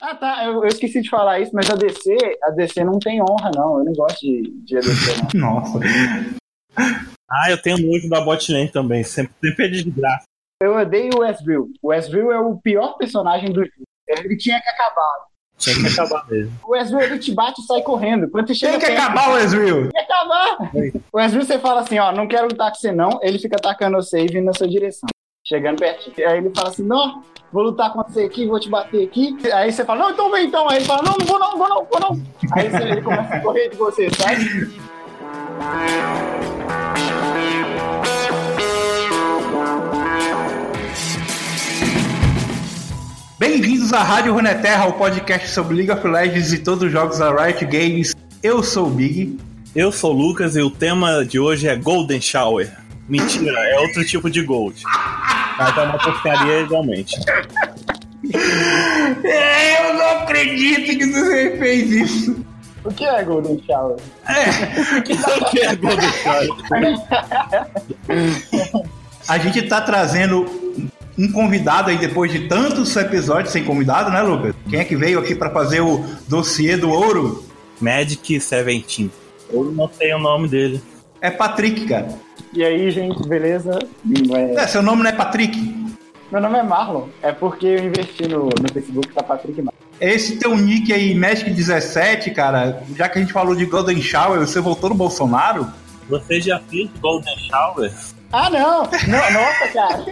Ah, tá. Eu, eu esqueci de falar isso, mas a DC, a DC não tem honra, não. Eu não gosto de, de ADC, não. Nossa. Ah, eu tenho nojo da botlane também. Sempre, sempre é desgraça. Eu odeio o Westview. O Westview é o pior personagem do jogo. Ele tinha que acabar. Tinha que acabar mesmo. O Westview ele te bate e sai correndo. Quando chega Tem que perto, acabar o Westview. Tem que acabar. O Westview você fala assim, ó, não quero lutar com você não. Ele fica atacando você e vindo na sua direção. Chegando perto. Aí ele fala assim, não, vou lutar com você aqui, vou te bater aqui. Aí você fala, não, então vem então. Aí ele fala, não, não vou não, vou não, vou não. Aí ele começa a correr de você, sabe? Bem-vindos à Rádio Runeterra, o podcast sobre League of Legends e todos os jogos da Riot Games. Eu sou o Big. Eu sou o Lucas e o tema de hoje é Golden Shower. Mentira, é outro tipo de gold. Mas é uma porcaria igualmente. É, eu não acredito que você fez isso. O que é Golden Shower? É. o que é Golden Shower? A gente tá trazendo um convidado aí depois de tantos episódios sem convidado, né, Lucas? Quem é que veio aqui para fazer o dossiê do ouro? Magic Seventeen. Eu não sei o nome dele. É Patrick, cara. E aí, gente, beleza? É... é, seu nome não é Patrick? Meu nome é Marlon. É porque eu investi no, no Facebook, tá Patrick Marlon. Esse teu nick aí, Magic17, cara, já que a gente falou de Golden Shower, você voltou no Bolsonaro? Você já fez Golden Shower? Ah, não! não nossa, cara!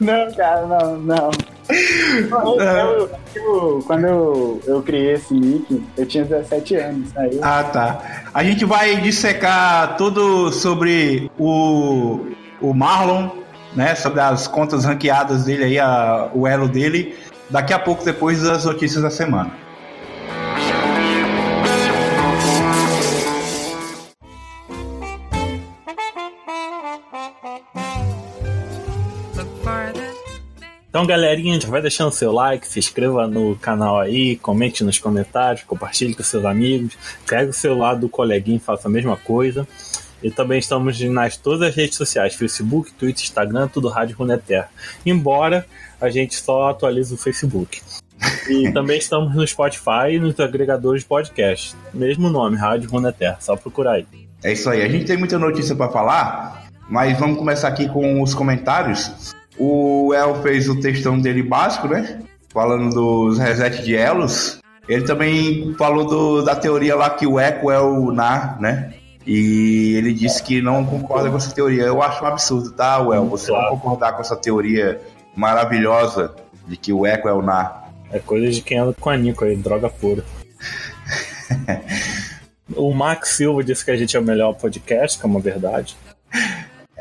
não, cara, não, não. Eu, eu, quando eu, eu criei esse nick, eu tinha 17 anos. Aí eu... Ah, tá. A gente vai dissecar tudo sobre o, o Marlon, né? Sobre as contas ranqueadas dele aí, a, o elo dele, daqui a pouco depois das notícias da semana. Então, galerinha, já vai deixando seu like, se inscreva no canal aí, comente nos comentários, compartilhe com seus amigos, pega o celular do coleguinha e faça a mesma coisa. E também estamos nas todas as redes sociais, Facebook, Twitter, Instagram, tudo Rádio Runeterra. Embora a gente só atualize o Facebook. E também estamos no Spotify e nos agregadores de podcast. Mesmo nome, Rádio Runeterra, só procurar aí. É isso aí, a gente tem muita notícia para falar, mas vamos começar aqui com os comentários. O El fez o textão dele básico, né? Falando dos reset de elos. Ele também falou do, da teoria lá que o eco é o na, né? E ele disse que não concorda com essa teoria. Eu acho um absurdo, tá, Well? Você não concordar com essa teoria maravilhosa de que o eco é o na. É coisa de quem anda com a Nico aí, droga pura. o Max Silva disse que a gente é o melhor podcast, que é uma verdade.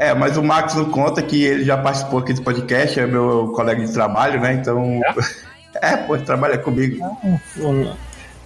É, mas o Max não conta que ele já participou aqui do podcast, é meu colega de trabalho, né? Então. É, é pô, trabalha comigo. Não,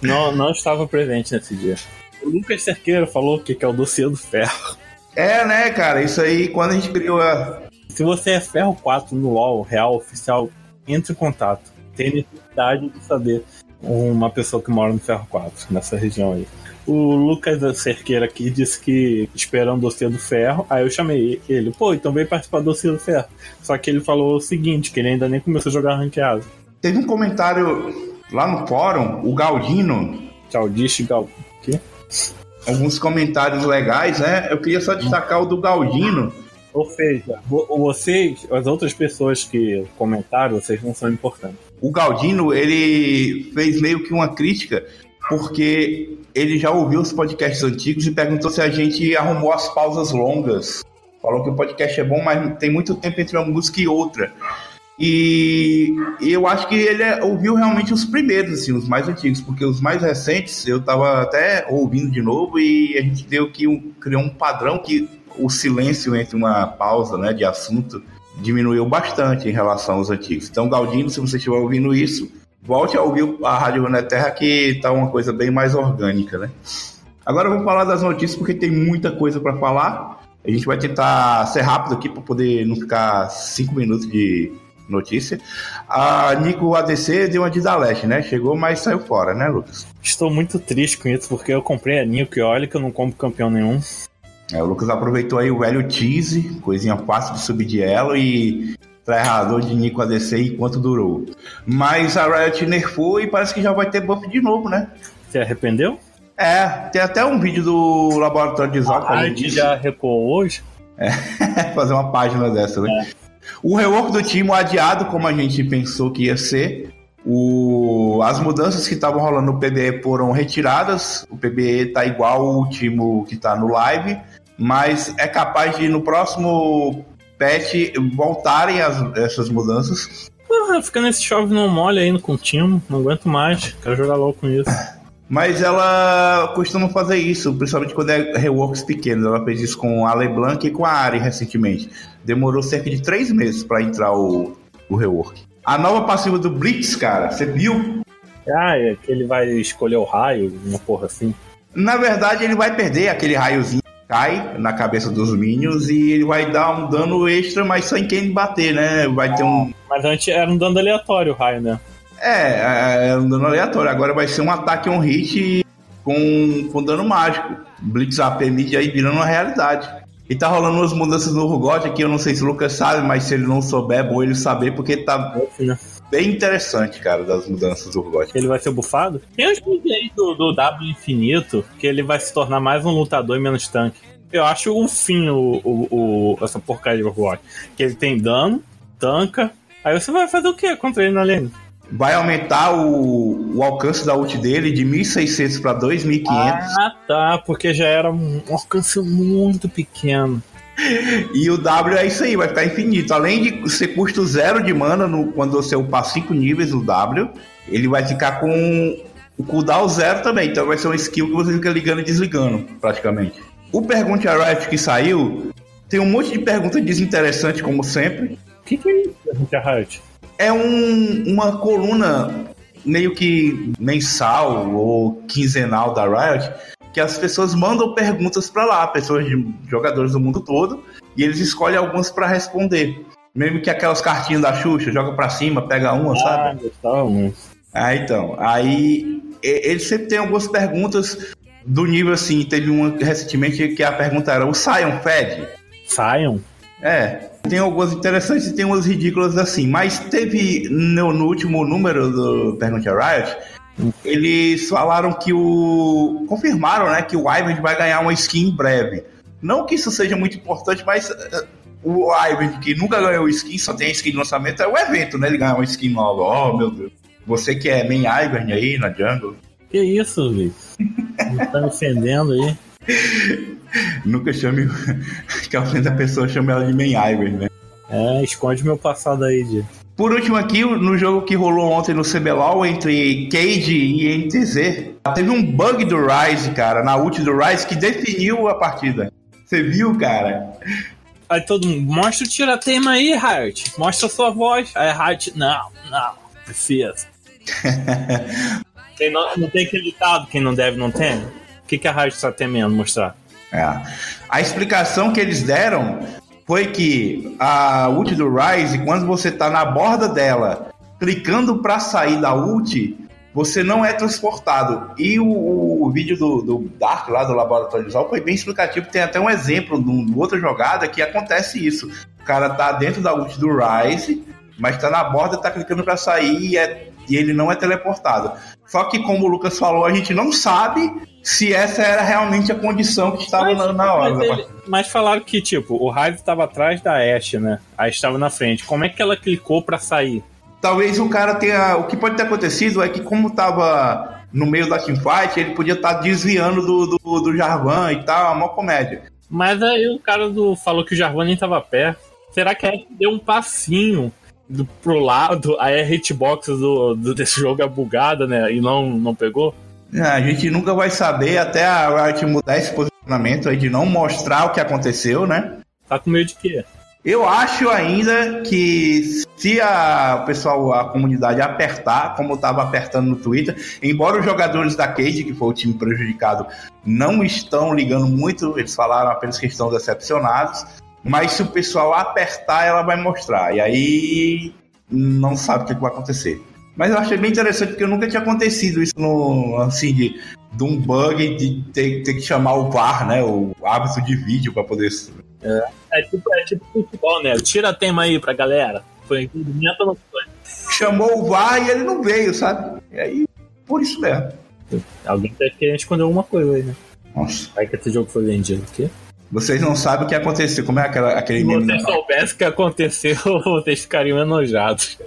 não, não estava presente nesse dia. O Lucas Cerqueira falou que é o dossiê do ferro. É, né, cara? Isso aí, quando a gente criou a. Se você é ferro 4 no UOL real oficial, entre em contato. Tem necessidade de saber uma pessoa que mora no ferro 4, nessa região aí. O Lucas da Cerqueira aqui disse que esperando o dossiê do ferro. Aí eu chamei ele, pô, então veio participar do dossiê do ferro. Só que ele falou o seguinte, que ele ainda nem começou a jogar ranqueado. Teve um comentário lá no fórum, o Galdino. Galdiste Gal... quê? Alguns comentários legais, né? Eu queria só destacar o do Galdino. Ou seja, vocês, as outras pessoas que comentaram, vocês não são importantes. O Galdino, ele fez meio que uma crítica porque ele já ouviu os podcasts antigos e perguntou se a gente arrumou as pausas longas. Falou que o podcast é bom, mas tem muito tempo entre uma música e outra. E eu acho que ele é, ouviu realmente os primeiros, assim, os mais antigos, porque os mais recentes eu tava até ouvindo de novo e a gente deu que um, criou um padrão que o silêncio entre uma pausa né, de assunto diminuiu bastante em relação aos antigos. Então, Galdino, se você estiver ouvindo isso, volte a ouvir a Rádio Runeterra que tá uma coisa bem mais orgânica, né? Agora vou falar das notícias porque tem muita coisa para falar. A gente vai tentar ser rápido aqui para poder não ficar cinco minutos de notícia. A Nico ADC deu uma de Daleste, né? Chegou, mas saiu fora, né, Lucas? Estou muito triste com isso porque eu comprei a Nico e olha que eu não compro campeão nenhum. É, o Lucas aproveitou aí o velho tease, coisinha fácil de subir de elo e treinador de Nico ADC enquanto durou. Mas a Riot nerfou e parece que já vai ter buff de novo, né? Você arrependeu? É, tem até um vídeo do laboratório de Zop. A gente já recuou hoje? É, fazer uma página dessa, né? É. O rework do time adiado, como a gente pensou que ia ser. O, as mudanças que estavam rolando no PBE foram retiradas. O PBE tá igual o time que tá no live, mas é capaz de no próximo patch voltarem as, essas mudanças. Porra, fica nesse chove não molha aí com o time, não aguento mais, quero jogar logo com isso. Mas ela costuma fazer isso, principalmente quando é reworks pequenos. Ela fez isso com a LeBlanc e com a Ari recentemente. Demorou cerca de três meses para entrar o, o rework. A nova passiva do Blitz, cara, você viu? Ah, é que ele vai escolher o raio, uma porra assim. Na verdade, ele vai perder aquele raiozinho cai na cabeça dos Minions e ele vai dar um dano extra, mas sem quem bater, né? Vai ter um. Mas antes era um dano aleatório o raio, né? É, é um dano aleatório. Agora vai ser um ataque on hit com, com dano mágico. Blitz AP mid aí virando uma realidade. E tá rolando umas mudanças no Rugot aqui, eu não sei se o Lucas sabe, mas se ele não souber, é bom ele saber, porque tá bem interessante, cara, das mudanças do Rugot. Ele vai ser bufado? Tem uns aí do, do W infinito, que ele vai se tornar mais um lutador e menos tanque. Eu acho o fim o, o, o essa porcaria do Rugot. Que ele tem dano, tanca, aí você vai fazer o que contra ele na lane? vai aumentar o, o alcance da ult dele de 1.600 para 2.500. Ah, tá, porque já era um alcance muito pequeno. E o W é isso aí, vai ficar infinito. Além de ser custo zero de mana no, quando você upar 5 níveis o W, ele vai ficar com o cooldown zero também. Então vai ser uma skill que você fica ligando e desligando, praticamente. O Pergunte a Riot que saiu tem um monte de perguntas desinteressantes, como sempre. O que, que é isso, Pergunte a Riot? é um, uma coluna meio que mensal ou quinzenal da Riot, que as pessoas mandam perguntas para lá, pessoas de jogadores do mundo todo, e eles escolhem algumas para responder. Mesmo que aquelas cartinhas da Xuxa, joga para cima, pega uma, ah, sabe? Então, ah, então. Aí eles sempre têm algumas perguntas do nível assim. Teve uma recentemente que a pergunta era: o Sion fed? Sion? É, tem algumas interessantes e tem umas ridículas assim. Mas teve no, no último número do Pergunte a Riot, eles falaram que o. confirmaram, né, que o Ivan vai ganhar uma skin em breve. Não que isso seja muito importante, mas uh, o Ivan, que nunca ganhou skin, só tem skin de lançamento, é o evento, né? Ele ganhar uma skin nova. Oh, meu Deus. Você que é main Ivan aí na jungle. Que isso, Luiz? tá me ofendendo aí. Nunca chame. que a pessoa chame ela de main Ivers, né? É, esconde meu passado aí, de. Por último aqui, no jogo que rolou ontem no CBLOL entre Cade e NTZ, teve um bug do Rise, cara, na ult do Rise, que definiu a partida. Você viu, cara? Aí todo mundo, mostra o tiratema aí, Riot. Mostra a sua voz. Aí Riot, não, não, precisa. quem não, não tem acreditado, quem não deve não tem. O que, que a Riot está temendo mostrar? É. A explicação que eles deram foi que a ult do Rise, quando você está na borda dela, clicando para sair da ult, você não é transportado. E o, o vídeo do, do, Dark, lá do Laboratório Visual, foi bem explicativo. Tem até um exemplo de outra jogada que acontece isso. O cara tá dentro da ult do Rise, mas tá na borda, tá clicando para sair e, é, e ele não é teleportado. Só que, como o Lucas falou, a gente não sabe se essa era realmente a condição que estava mas, na hora. Mas, ele, mas, falaram que, tipo, o Raid estava atrás da Ashe, né? Aí estava na frente. Como é que ela clicou para sair? Talvez o cara tenha. O que pode ter acontecido é que, como estava no meio da teamfight, ele podia estar tá desviando do, do, do Jarvan e tal, uma comédia. Mas aí o cara do, falou que o Jarvan nem estava perto. Será que a Ashe deu um passinho do, pro lado? Aí a hitbox do, do, desse jogo é bugada, né? E não, não pegou? É, a gente nunca vai saber até a Riot mudar esse posicionamento aí de não mostrar o que aconteceu, né? Tá com medo de quê? Eu acho ainda que se a, o pessoal, a comunidade apertar, como estava apertando no Twitter, embora os jogadores da Cade, que foi o time prejudicado, não estão ligando muito, eles falaram apenas que estão decepcionados, mas se o pessoal apertar, ela vai mostrar. E aí não sabe o que vai acontecer. Mas eu achei bem interessante porque nunca tinha acontecido isso no, assim, de, de um bug de ter, ter que chamar o VAR, né? O árbitro de vídeo para poder. É, é, tipo, é tipo futebol, né? Tira tema aí pra galera. Foi impedimento não foi. Chamou o VAR e ele não veio, sabe? E aí, por isso mesmo. Alguém tá querendo esconder alguma coisa aí, né? Nossa. Aí que esse jogo foi vendido. O quê? Vocês não sabem o que aconteceu. Como é aquela, aquele Se vocês soubessem o que aconteceu, vocês ficariam enojados.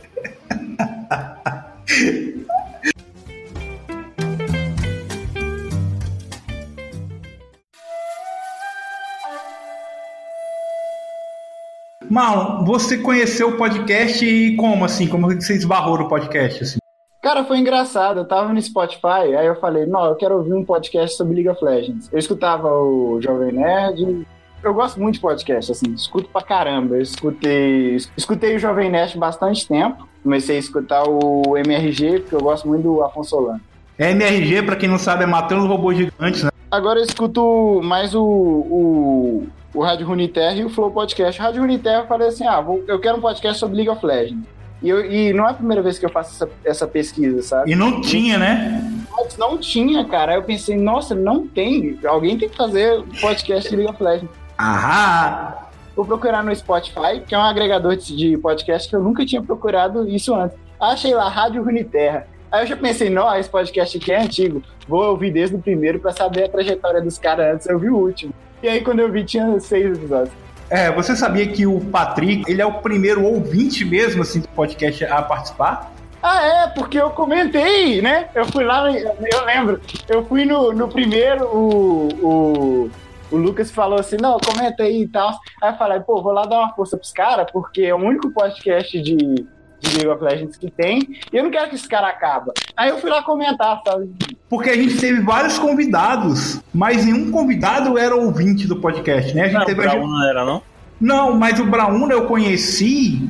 Marlon, você conheceu o podcast e como assim? Como você esbarrou no podcast? Assim? Cara, foi engraçado. Eu tava no Spotify, aí eu falei, não, eu quero ouvir um podcast sobre League of Legends. Eu escutava o Jovem Nerd. Eu gosto muito de podcast, assim, escuto pra caramba. Eu escutei, escutei o Jovem Nerd bastante tempo. Comecei a escutar o MRG, porque eu gosto muito do Afonso Solano. MRG, pra quem não sabe, é Matando Robôs Gigantes, né? Agora eu escuto mais o, o, o Rádio Runeterra e o Flow Podcast. O Rádio Runeterra eu falei assim, ah, vou- eu quero um podcast sobre League of Legends. E, eu- e não é a primeira vez que eu faço essa, essa pesquisa, sabe? E não tinha, né? Mas não tinha, cara. Aí eu pensei, nossa, não tem. Alguém tem que fazer podcast de League of Legends. Ahá! Vou procurar no Spotify, que é um agregador de podcast que eu nunca tinha procurado isso antes. Achei lá, Rádio Runeterra. Aí eu já pensei, não, esse podcast aqui é antigo. Vou ouvir desde o primeiro pra saber a trajetória dos caras antes. Eu vi o último. E aí quando eu vi, tinha seis episódios. É, você sabia que o Patrick, ele é o primeiro ouvinte mesmo, assim, do podcast a participar? Ah, é, porque eu comentei, né? Eu fui lá, eu lembro, eu fui no, no primeiro, o, o, o Lucas falou assim, não, comenta aí e tal. Aí eu falei, pô, vou lá dar uma força pros caras, porque é o único podcast de, de League of Legends que tem, e eu não quero que esse cara acabe. Aí eu fui lá comentar, sabe? Porque a gente teve vários convidados, mas nenhum convidado era ouvinte do podcast, né? A gente Não, teve pra um não era, não? Não, mas o Brauna eu conheci.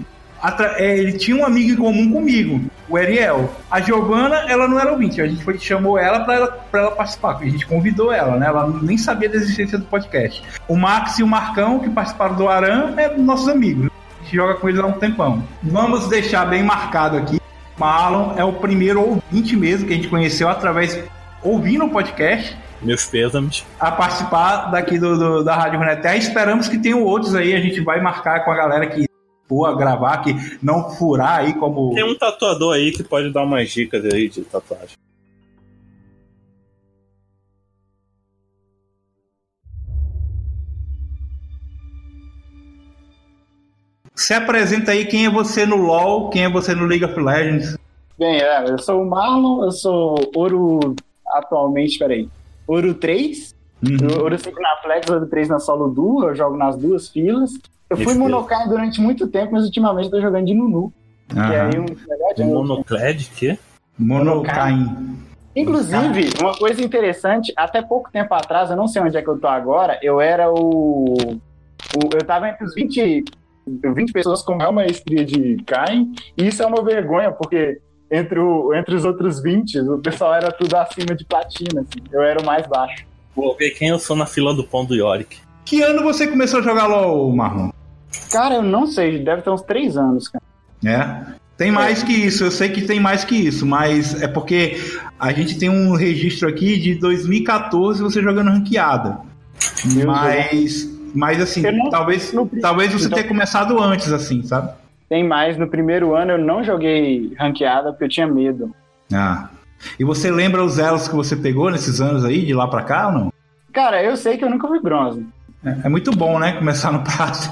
É, Ele tinha um amigo em comum comigo, o Ariel. A Giovana, ela não era ouvinte, a gente foi, chamou ela pra, ela ela participar, a gente convidou ela, né? Ela nem sabia da existência do podcast. O Max e o Marcão, que participaram do Aran, é nossos amigos. A gente joga com eles há um tempão. Vamos deixar bem marcado aqui. Marlon é o primeiro ouvinte mesmo que a gente conheceu através ouvindo o podcast Meus pêsames. a participar daqui do, do- da Rádio Runeterra. Esperamos que tenham outros aí. A gente vai marcar com a galera que for gravar, que não furar aí como. Tem um tatuador aí que pode dar umas dicas aí de tatuagem. Se apresenta aí quem é você no LoL, quem é você no League of Legends. Bem, é, eu sou o Marlon, eu sou Ouro atualmente, peraí, Ouro 3, Uhum. Ouro 5 na Flex, Ouro 3 na Solo Duo, eu jogo nas duas filas. Eu fui Isso. Monokai durante muito tempo, mas ultimamente eu tô jogando de Nunu. Que Aham. aí um monoclad, que? Monocain. Inclusive, uma coisa interessante, até pouco tempo atrás, eu não sei onde é que eu tô agora, eu era o. o- eu tava entre os 20, 20 pessoas com maior maestria de Kain, e isso é uma vergonha, porque entre, o, entre os outros 20, o pessoal era tudo acima de platina, assim, eu era o mais baixo. Vou ver quem eu sou na fila do pão do Yorick. Que ano você começou a jogar LoL, Marlon? Cara, eu não sei, deve ter uns 3 anos, cara. É. Tem mais que isso, eu sei que tem mais que isso, mas é porque a gente tem um registro aqui de 2014 você jogando ranqueada. Meu Mas, mas assim, não- talvez, não- talvez você então- tenha começado antes, assim, sabe? Tem mais, no primeiro ano eu não joguei ranqueada porque eu tinha medo. Ah. E você lembra os elos que você pegou nesses anos aí, de lá pra cá ou não? Cara, eu sei que eu nunca fui bronze. É, é muito bom, né? Começar no prato.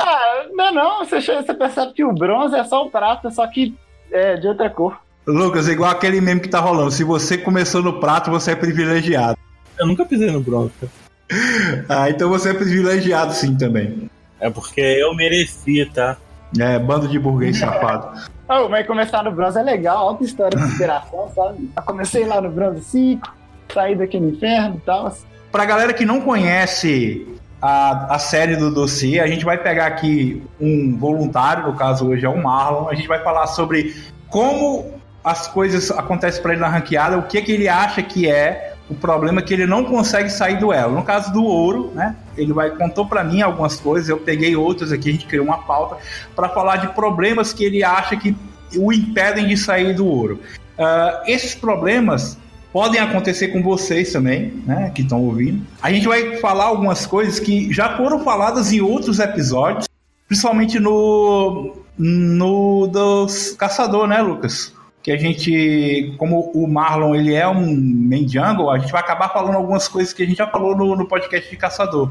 Ah, não, não, você, você percebe que o bronze é só o prata, só que é de outra cor. Lucas, é igual aquele meme que tá rolando. Se você começou no prato, você é privilegiado. Eu nunca pisei no bronze. cara. Ah, então você é privilegiado sim também. É porque eu mereci, tá? É, bando de burguês safado. Oh, mas começar no bronze é legal, alta história de inspiração, sabe? Eu comecei lá no bronze 5, saí daqui no inferno e tal. Pra galera que não conhece a, a série do dossiê, a gente vai pegar aqui um voluntário, no caso hoje é o Marlon. A gente vai falar sobre como as coisas acontecem pra ele na ranqueada, o que, que ele acha que é o problema que ele não consegue sair do elo. No caso do ouro, né? Ele vai contou pra mim algumas coisas, eu peguei outras aqui, a gente criou uma pauta pra falar de problemas que ele acha que o impedem de sair do ouro. Ah, esses problemas podem acontecer com vocês também, né, que estão ouvindo. A gente vai falar algumas coisas que já foram faladas em outros episódios, Principalmente no. no dos caçador, né, Lucas? Que a gente, como o Marlon ele é um main jungle, a gente vai acabar falando algumas coisas que a gente já falou no, no podcast de caçador.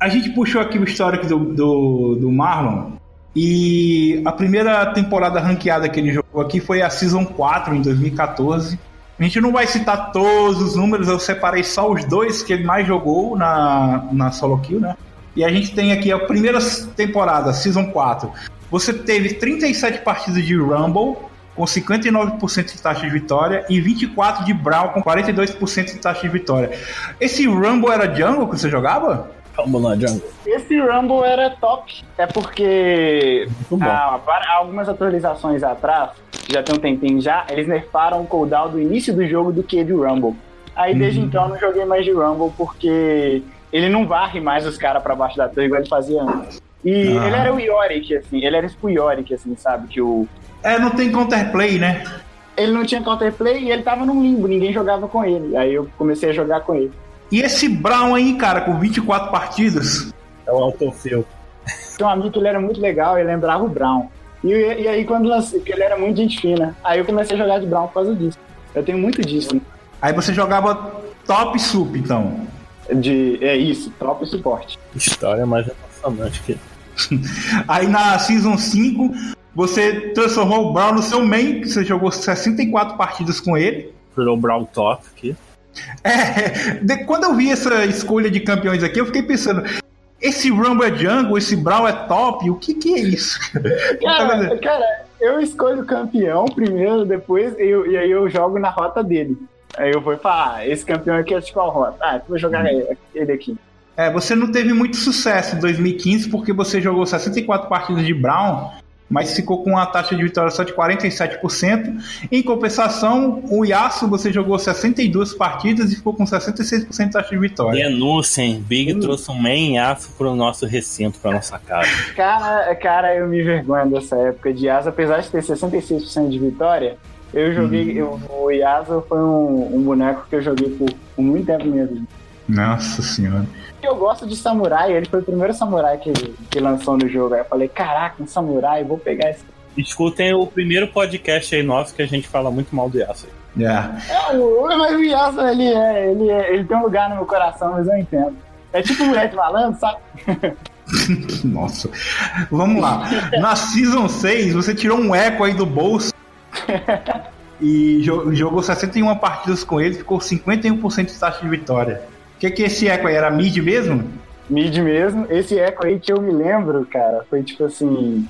A gente puxou aqui o histórico do, do, do Marlon e a primeira temporada ranqueada que ele jogou aqui foi a Season 4 em 2014. A gente não vai citar todos os números, eu separei só os dois que ele mais jogou na, na solo kill, né? E a gente tem aqui a primeira temporada, Season 4. Você teve 37 partidas de Rumble, com 59% de taxa de vitória, e 24 de Brawl, com 42% de taxa de vitória. Esse Rumble era jungle que você jogava? Rumble na jungle. Esse Rumble era top. É porque ah, algumas atualizações atrás, já tem um tempinho já, eles nerfaram o cooldown do início do jogo do que de Rumble. Aí desde uhum. então eu não joguei mais de Rumble porque ele não varre mais os caras pra baixo da torre igual ele fazia antes. E ah. ele era o Yorick, assim, ele era tipo o Yorick, assim, sabe? Que o. É, não tem counterplay, né? Ele não tinha counterplay e ele tava num limbo, ninguém jogava com ele. Aí eu comecei a jogar com ele. E esse Brown aí, cara, com 24 partidas. É o autofill. Tem um amigo que ele era muito legal, ele lembrava o Brown. E, e aí, quando lancei, porque ele era muito gente fina, aí eu comecei a jogar de Brown por causa disso. Eu tenho muito disso. Né? Aí você jogava top sup, então. De, é isso, top suporte. História mais emocionante que. aí na Season 5, você transformou o Brown no seu main, você jogou 64 partidas com ele. Virou o Brown top aqui. É, de, quando eu vi essa escolha de campeões aqui, eu fiquei pensando, esse Rumble é jungle, esse Brawl é top, o que que é isso? Cara, cara eu escolho o campeão primeiro, depois, eu, e aí eu jogo na rota dele. Aí eu vou falar, ah, esse campeão aqui é de qual rota? Ah, vou jogar hum. ele aqui. É, você não teve muito sucesso em 2015 porque você jogou 64 partidas de Brown mas ficou com uma taxa de vitória só de 47%. Em compensação, o Yasuo você jogou 62 partidas e ficou com 66% de taxa de vitória. Denúncia, Big hum. trouxe um main Yasuo pro nosso recinto, pra nossa casa. Cara, cara, eu me vergonho dessa época de Yasuo, apesar de ter 66% de vitória. Eu joguei. Hum. Eu, o Yasuo foi um, um, boneco que eu joguei por, por muito tempo mesmo. Nossa senhora eu gosto de samurai, ele foi o primeiro samurai que, que lançou no jogo. Aí eu falei, caraca, um samurai, vou pegar esse. Escutem o primeiro podcast aí nosso que a gente fala muito mal do Yasuo. Yeah. É, mas o Yasuo, ele, é, ele, é, ele tem um lugar no meu coração, mas eu entendo. É tipo mulher de malandro, sabe? Nossa. Vamos lá. Na Season 6, você tirou um eco aí do bolso e jogou 61 partidas com ele, ficou 51% de taxa de vitória. O que, que esse eco aí era mid mesmo? Mid mesmo. Esse eco aí que eu me lembro, cara, foi tipo assim.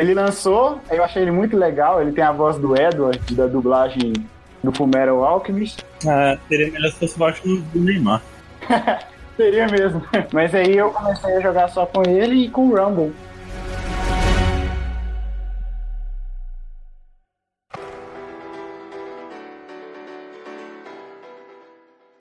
Ele lançou, eu achei ele muito legal. Ele tem a voz do Edward, da dublagem do Fullmetal Alchemist. Ah, seria melhor se fosse voz do Neymar. seria mesmo. Mas aí eu comecei a jogar só com ele e com o Rumble.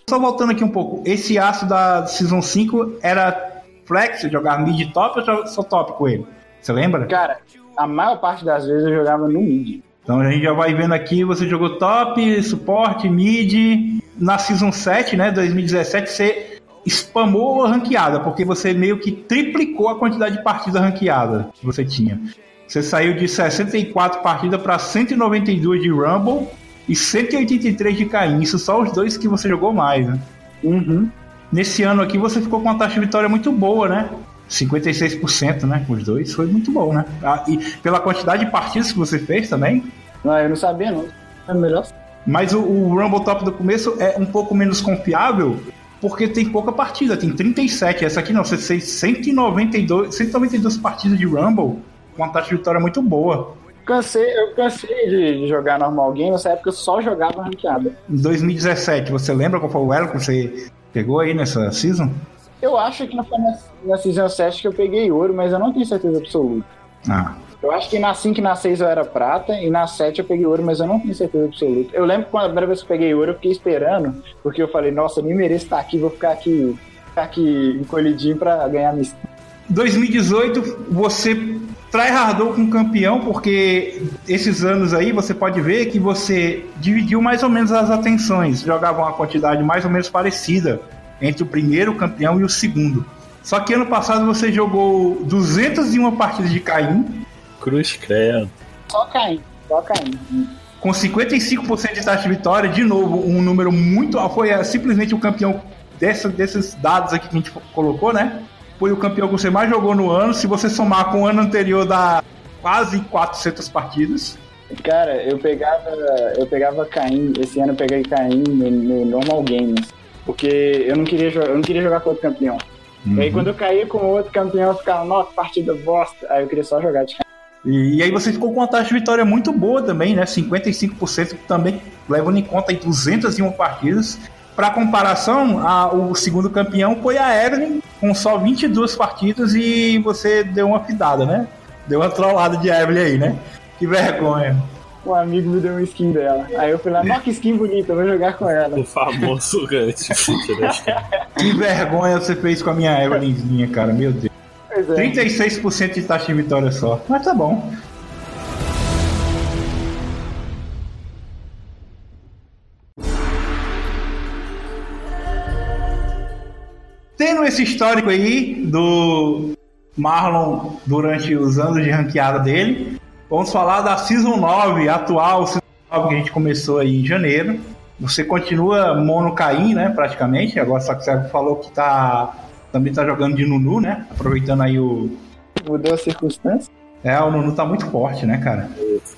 Só voltando aqui um pouco, esse aço da Season 5 era flex, jogar mid top ou só top com ele? Você lembra? Cara, a maior parte das vezes eu jogava no mid. Então a gente já vai vendo aqui, você jogou top, suporte, mid. Na Season 7, né, 2017, você spamou a ranqueada, porque você meio que triplicou a quantidade de partidas ranqueada que você tinha. Você saiu de 64 partidas para 192 de Rumble e 183 de Caim. Isso só os dois que você jogou mais, né? Uhum. Nesse ano aqui você ficou com uma taxa de vitória muito boa, né? 56%, né? Com os dois. Foi muito bom, né? Ah, e pela quantidade de partidas que você fez também. Não, eu não sabia, não. É melhor. Mas o, o Rumble Top do começo é um pouco menos confiável porque tem pouca partida, tem 37. Essa aqui não, você fez 192, 192 partidas de Rumble com uma taxa de vitória muito boa. Cansei, eu cansei de jogar normal game, nessa época eu só jogava ranqueada. Em 2017, você lembra qual foi o elo que você pegou aí nessa season? Eu acho que não foi na, na Season 7 que eu peguei ouro, mas eu não tenho certeza absoluta. Ah. Eu acho que na 5 e na 6 eu era prata, e na 7 eu peguei ouro, mas eu não tenho certeza absoluta. Eu lembro que quando a primeira vez que eu peguei ouro, eu fiquei esperando, porque eu falei, nossa, eu nem mereço estar aqui, vou ficar aqui, ficar aqui encolhidinho pra ganhar minha 2018, você tryhardou com campeão, porque esses anos aí você pode ver que você dividiu mais ou menos as atenções, jogava uma quantidade mais ou menos parecida entre o primeiro campeão e o segundo. Só que ano passado você jogou 201 partidas de Caim. Cruz credo. Só Caim, só Caim. Com 55% de taxa de vitória, de novo, um número muito. Foi é, simplesmente o campeão dessa, desses dados aqui que a gente colocou, né? Foi o campeão que você mais jogou no ano. Se você somar com o ano anterior, dá quase 400 partidas. Cara, eu pegava, eu pegava Caim, esse ano eu peguei Caim no, no normal games, porque eu não queria jogar, eu não queria jogar com outro campeão. Uhum. E aí quando eu caía com outro campeão, eu ficava, nossa, partida bosta. Aí eu queria só jogar de Caim. E, e aí você ficou com uma taxa de vitória muito boa também, né? 55% também, levando em conta aí 201 partidas. Para comparação, a, o segundo campeão foi a Evelyn, com só 22 partidas e você deu uma fidada, né? Deu uma trollada de Evelyn aí, né? Que vergonha. Um amigo me deu uma skin dela. Aí eu fui lá, nossa, que skin bonita, eu vou jogar com ela. O famoso gancho. que vergonha você fez com a minha Evelynzinha, cara, meu Deus. Pois é. 36% de taxa de vitória só. Mas tá bom. Esse histórico aí do Marlon durante os anos de ranqueada dele, vamos falar da Season 9, atual Season 9 que a gente começou aí em janeiro. Você continua mono Caim, né, praticamente. Agora só que você falou que tá também tá jogando de Nunu, né? Aproveitando aí o mudou a circunstância. É, o Nunu tá muito forte, né, cara?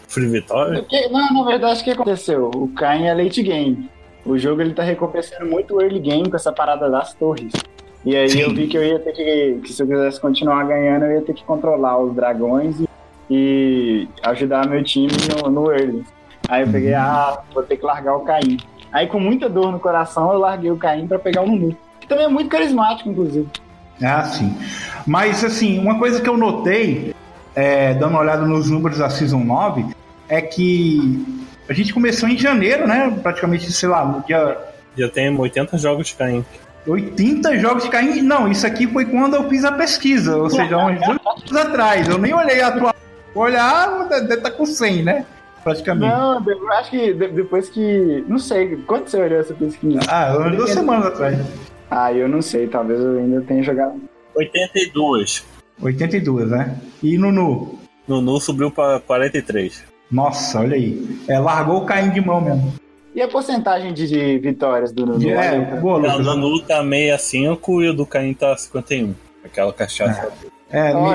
Free Vitória? Não, na verdade, o que aconteceu? O Caim é late game. O jogo ele tá recompensando muito o early game com essa parada das torres. E aí Sim. eu vi que eu ia ter que, que se eu quisesse continuar ganhando, eu ia ter que controlar os dragões e, e ajudar meu time no, no early. Aí eu peguei, uhum. ah, vou ter que largar o Caim. Aí com muita dor no coração, eu larguei o Caim para pegar o Nunu. Que também é muito carismático, inclusive. Ah, sim. Mas, assim, uma coisa que eu notei, é, dando uma olhada nos números da Season 9, é que a gente começou em janeiro, né? Praticamente, sei lá, no dia. Já tem 80 jogos de Caim. 80 jogos de Caim? Não, isso aqui foi quando eu fiz a pesquisa, ou seja, uns dois anos atrás. Eu nem olhei a tua. Olhar, deve estar tá com 100, né? Praticamente. Não, eu acho que depois que. Não sei, quando você olhou essa pesquisa? Ah, duas semanas atrás. Ah, eu não sei, talvez eu ainda tenha jogado. 82. 82, né? E Nunu? Nunu subiu para 43. Nossa, olha aí. É, largou o Caim de mão mesmo. E a porcentagem de, de vitórias do Nunu? É, boa, o Nunu tá 65 e o do Caim tá 51. Aquela cachaça. É, é oh,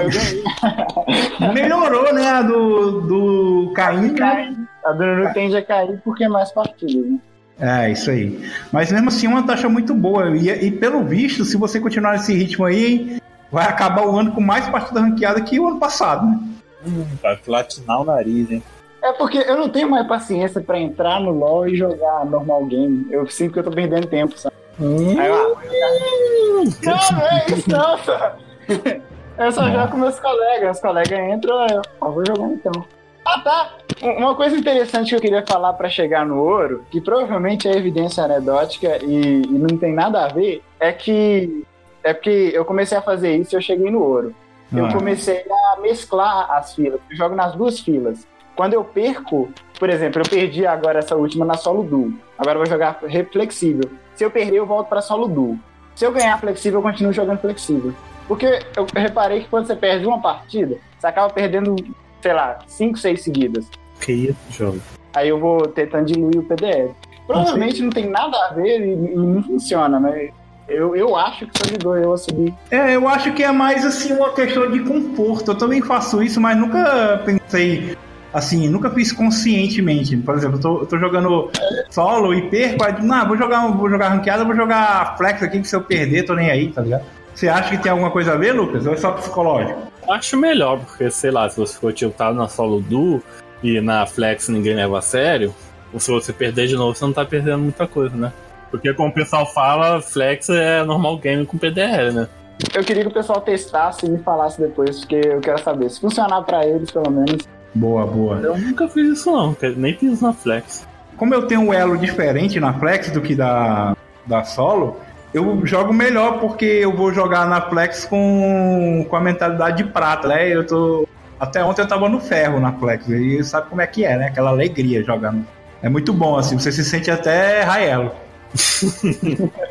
me... melhorou, né? A do, do Caim. Né? A do Nunu tende a cair porque é mais partidas, né? É, isso aí. Mas mesmo assim, é uma taxa muito boa. E, e, pelo visto, se você continuar nesse ritmo aí, vai acabar o ano com mais partida ranqueada que o ano passado, né? Hum, vai platinar o nariz, hein? É porque eu não tenho mais paciência para entrar no LoL e jogar normal game. Eu sinto que eu tô perdendo tempo, sabe? Hum, aí, ah, eu... Não, é isso, nossa! Eu só jogo com meus colegas. Os colegas entram, eu ah, vou jogar então. Ah, tá. Uma coisa interessante que eu queria falar para chegar no ouro, que provavelmente é evidência anedótica e, e, não tem nada a ver, é que é porque eu comecei a fazer isso e eu cheguei no ouro. Eu ah. comecei a mesclar as filas. Eu jogo nas duas filas. Quando eu perco, por exemplo, eu perdi agora essa última na solo duo. Agora eu vou jogar flexível. Se eu perder, eu volto para solo duo. Se eu ganhar flexível, eu continuo jogando flexível. Porque eu reparei que quando você perde uma partida, você acaba perdendo sei lá, 5, 6 seguidas. Que isso, jogo. Aí eu vou tentando diluir o PDF. Provavelmente não tem nada a ver e, e não funciona, mas eu, eu acho que isso ajudou eu a subir. É, eu acho que é mais assim uma questão de conforto. Eu também faço isso, mas nunca pensei assim, nunca fiz conscientemente. Por exemplo, eu tô, eu tô jogando solo e perco, aí, não, vou jogar, vou jogar ranqueada, vou jogar flex aqui que se eu perder, tô nem aí, tá ligado? Você acha que tem alguma coisa a ver, Lucas? Ou é só psicológico? Acho melhor, porque, sei lá, se você for tiltado na solo duo e na flex ninguém leva a sério, ou se você perder de novo, você não tá perdendo muita coisa, né? Porque como o pessoal fala, flex é normal game com PDR, né? Eu queria que o pessoal testasse e me falasse depois, porque eu quero saber. Se funcionar para eles, pelo menos. Boa, boa. Eu nunca fiz isso não, nem fiz na flex. Como eu tenho um elo diferente na flex do que da, da solo, eu jogo melhor porque eu vou jogar na Flex com, com a mentalidade de prata, né? Eu tô Até ontem eu tava no ferro na Flex. E sabe como é que é, né? Aquela alegria jogando. É muito bom, assim. Você se sente até Raelo.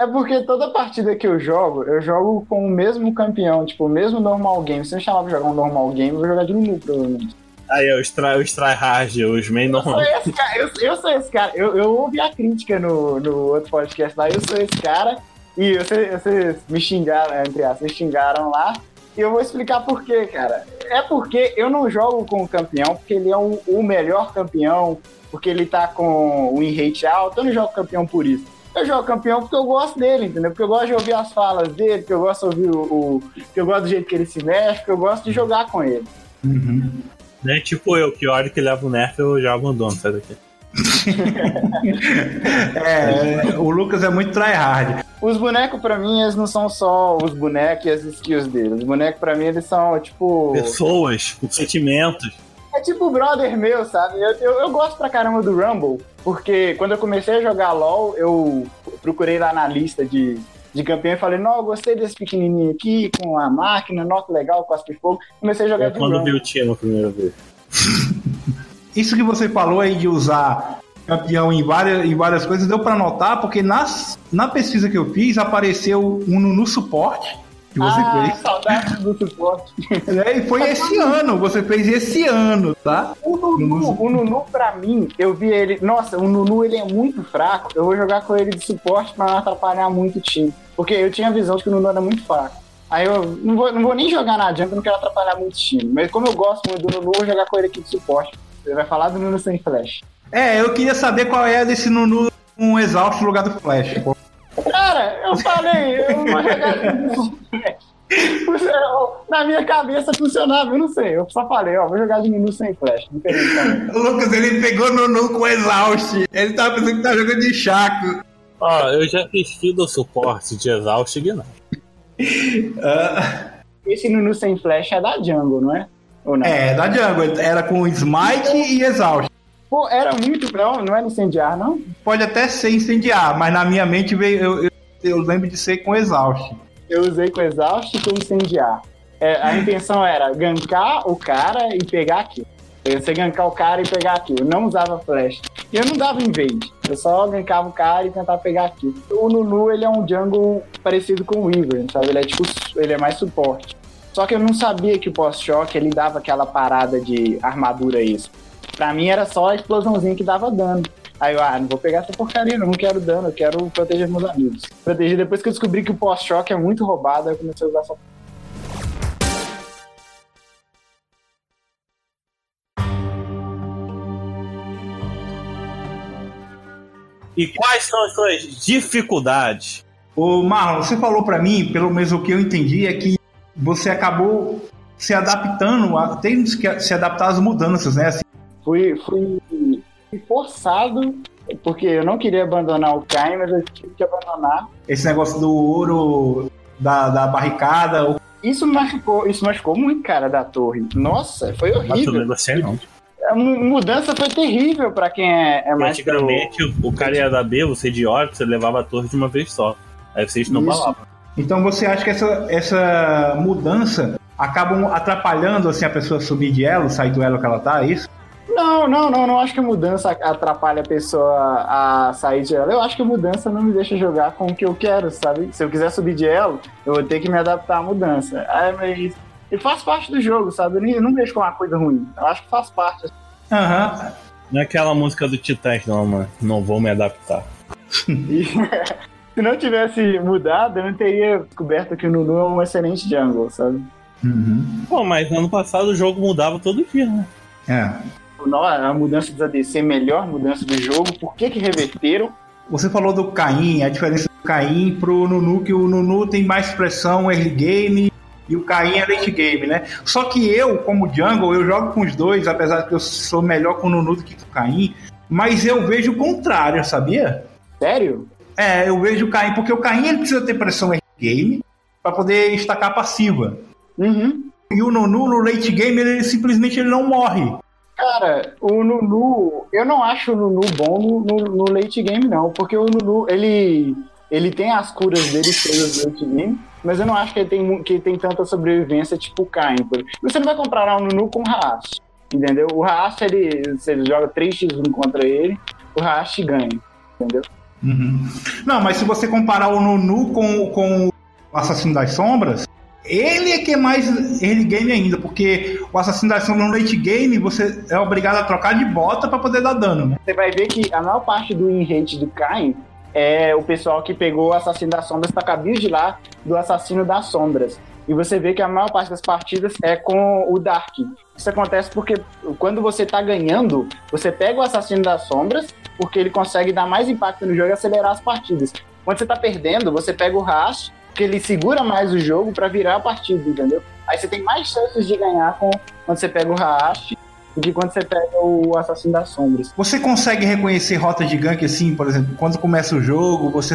É porque toda partida que eu jogo, eu jogo com o mesmo campeão, tipo, o mesmo normal game. Se eu chamar pra jogar um normal game, eu vou jogar de Nunu, provavelmente. Aí, os, try, os tryhard, os main normal. Eu sou esse cara, eu, eu sou esse cara. Eu, eu ouvi a crítica no, no outro podcast lá, eu sou esse cara. E vocês, vocês me xingaram, entre aspas, me xingaram lá. E eu vou explicar por quê, cara. É porque eu não jogo com o campeão, porque ele é o, o melhor campeão, porque ele tá com o win rate alto. Eu não jogo campeão por isso. Eu jogo campeão porque eu gosto dele, entendeu? Porque eu gosto de ouvir as falas dele, porque eu gosto de ouvir o. o porque eu gosto do jeito que ele se mexe, porque eu gosto de jogar com ele. Uhum. Né? Tipo eu, que a hora que leva o nerf eu já abandono, sai daqui. é, o Lucas é muito tryhard. Os bonecos, pra mim, eles não são só os bonecos e as skills dele. Os bonecos, pra mim, eles são, tipo. Pessoas, com sentimentos. É tipo brother meu, sabe? Eu, eu, eu, gosto pra caramba do Rumble, porque quando eu comecei a jogar LoL, eu procurei lá na lista de, de campeão e falei, não, eu gostei desse pequenininho aqui, com a máquina, nota legal, cospe fogo. Comecei a jogar é de quando Rumble. vi o time a primeira vez. Isso que você falou aí de usar campeão em várias, em várias coisas, deu para notar, porque nas, na pesquisa que eu fiz, apareceu um no suporte que você ah, fez. saudades do suporte. É, e foi esse ano, você fez esse ano, tá? O Nunu, o Nunu, pra mim, eu vi ele. Nossa, o Nunu ele é muito fraco. Eu vou jogar com ele de suporte pra não atrapalhar muito o time. Porque eu tinha a visão de que o Nunu era muito fraco. Aí eu não vou, não vou nem jogar na jungle, não quero atrapalhar muito o time. Mas como eu gosto muito do Nunu, eu vou jogar com ele aqui de suporte. Você vai falar do Nunu sem flash. É, eu queria saber qual é desse Nunu com um exausto no lugar do flash. Cara, eu falei, eu vou jogar Na minha cabeça funcionava, eu não sei. Eu só falei, ó, vou jogar de Nunu sem flash. O Lucas, ele pegou Nunu com exaust. Ele tava pensando que tava jogando de chaco. Ó, eu já fiz do suporte de exaust e Gnome. Uh... Esse Nunu sem flash é da jungle, não é? Ou não? É, da jungle. Era com smite e exaust. Pô, era muito. Não, não era incendiar, não? Pode até ser incendiar, mas na minha mente veio, eu, eu, eu lembro de ser com exaust. Eu usei com exaust e com incendiar. É, a intenção era gankar o cara e pegar aqui. Você gankar o cara e pegar aqui. Eu não usava flash. E eu não dava invade. Eu só gankava o cara e tentava pegar aqui. O Nunu, ele é um jungle parecido com o Weaver, sabe? Ele é tipo, ele é mais suporte. Só que eu não sabia que o pós-choque ele dava aquela parada de armadura isso. Pra mim era só a explosãozinha que dava dano. Aí eu, ah, não vou pegar essa porcaria, não quero dano, eu quero proteger meus amigos. Proteger depois que eu descobri que o pós-choque é muito roubado, aí eu comecei a usar essa E quais são as suas dificuldades? Ô Marlon, você falou para mim, pelo menos o que eu entendi, é que você acabou se adaptando, a, tem que se adaptar às mudanças, né? Assim. Fui, fui forçado, porque eu não queria abandonar o Caim, mas eu tive que abandonar. Esse negócio do ouro, da, da barricada. Isso machucou, isso machucou muito, cara, da torre. Nossa, foi horrível. Não sei não. A mudança foi terrível para quem é, é mais. Antigamente, pro... o cara ia dar B, você de hora, você levava a torre de uma vez só. Aí vocês não balavam. Então você acha que essa, essa mudança acabam atrapalhando assim, a pessoa subir de elo, sair do elo que ela tá, é isso? Não, não, não, não acho que a mudança atrapalha a pessoa a sair de elo. Eu acho que a mudança não me deixa jogar com o que eu quero, sabe? Se eu quiser subir de elo, eu vou ter que me adaptar à mudança. É, mas e faz parte do jogo, sabe? Eu, não vejo como uma coisa ruim. Eu acho que faz parte. Aham. Uhum. Não é aquela música do Titãs, não, mano. Não vou me adaptar. Se não tivesse mudado, eu não teria descoberto que o Nunu é um excelente jungle, sabe? Uhum. Pô, mas ano passado o jogo mudava todo dia, né? É. A mudança dos ADC, melhor mudança do jogo, por que que reverteram? Você falou do Caim, a diferença do Caim pro Nunu, que o Nunu tem mais pressão early game e o Caim é late game, né? Só que eu, como jungle, eu jogo com os dois, apesar de que eu sou melhor com o Nunu do que com o Caim, mas eu vejo o contrário, sabia? Sério? É, eu vejo o Caim, porque o Caim ele precisa ter pressão early game para poder estacar passiva. Uhum. E o Nunu no late game, ele simplesmente ele não morre. Cara, o Nunu, eu não acho o Nunu bom no, no, no late game, não, porque o Nunu, ele, ele tem as curas dele todas no late game, mas eu não acho que ele tem, que ele tem tanta sobrevivência tipo o Kain. Você não vai comparar o Nunu com o Haas, entendeu? O Haas, ele, você joga 3x1 contra ele, o Haas ganha, entendeu? Uhum. Não, mas se você comparar o Nunu com, com o Assassino das Sombras, ele é que é mais early game ainda, porque o Assassino das Sombras no late game você é obrigado a trocar de bota para poder dar dano, né? Você vai ver que a maior parte do in rate do Kain é o pessoal que pegou o Assassino das Sombras para cabelo de lá do Assassino das Sombras. E você vê que a maior parte das partidas é com o Dark. Isso acontece porque quando você tá ganhando, você pega o Assassino das Sombras, porque ele consegue dar mais impacto no jogo e acelerar as partidas. Quando você tá perdendo, você pega o Rash, que ele segura mais o jogo para virar a partida, entendeu? Aí você tem mais chances de ganhar com, quando você pega o Rash do que quando você pega o Assassino das Sombras. Você consegue reconhecer rota de gank assim, por exemplo, quando começa o jogo, você,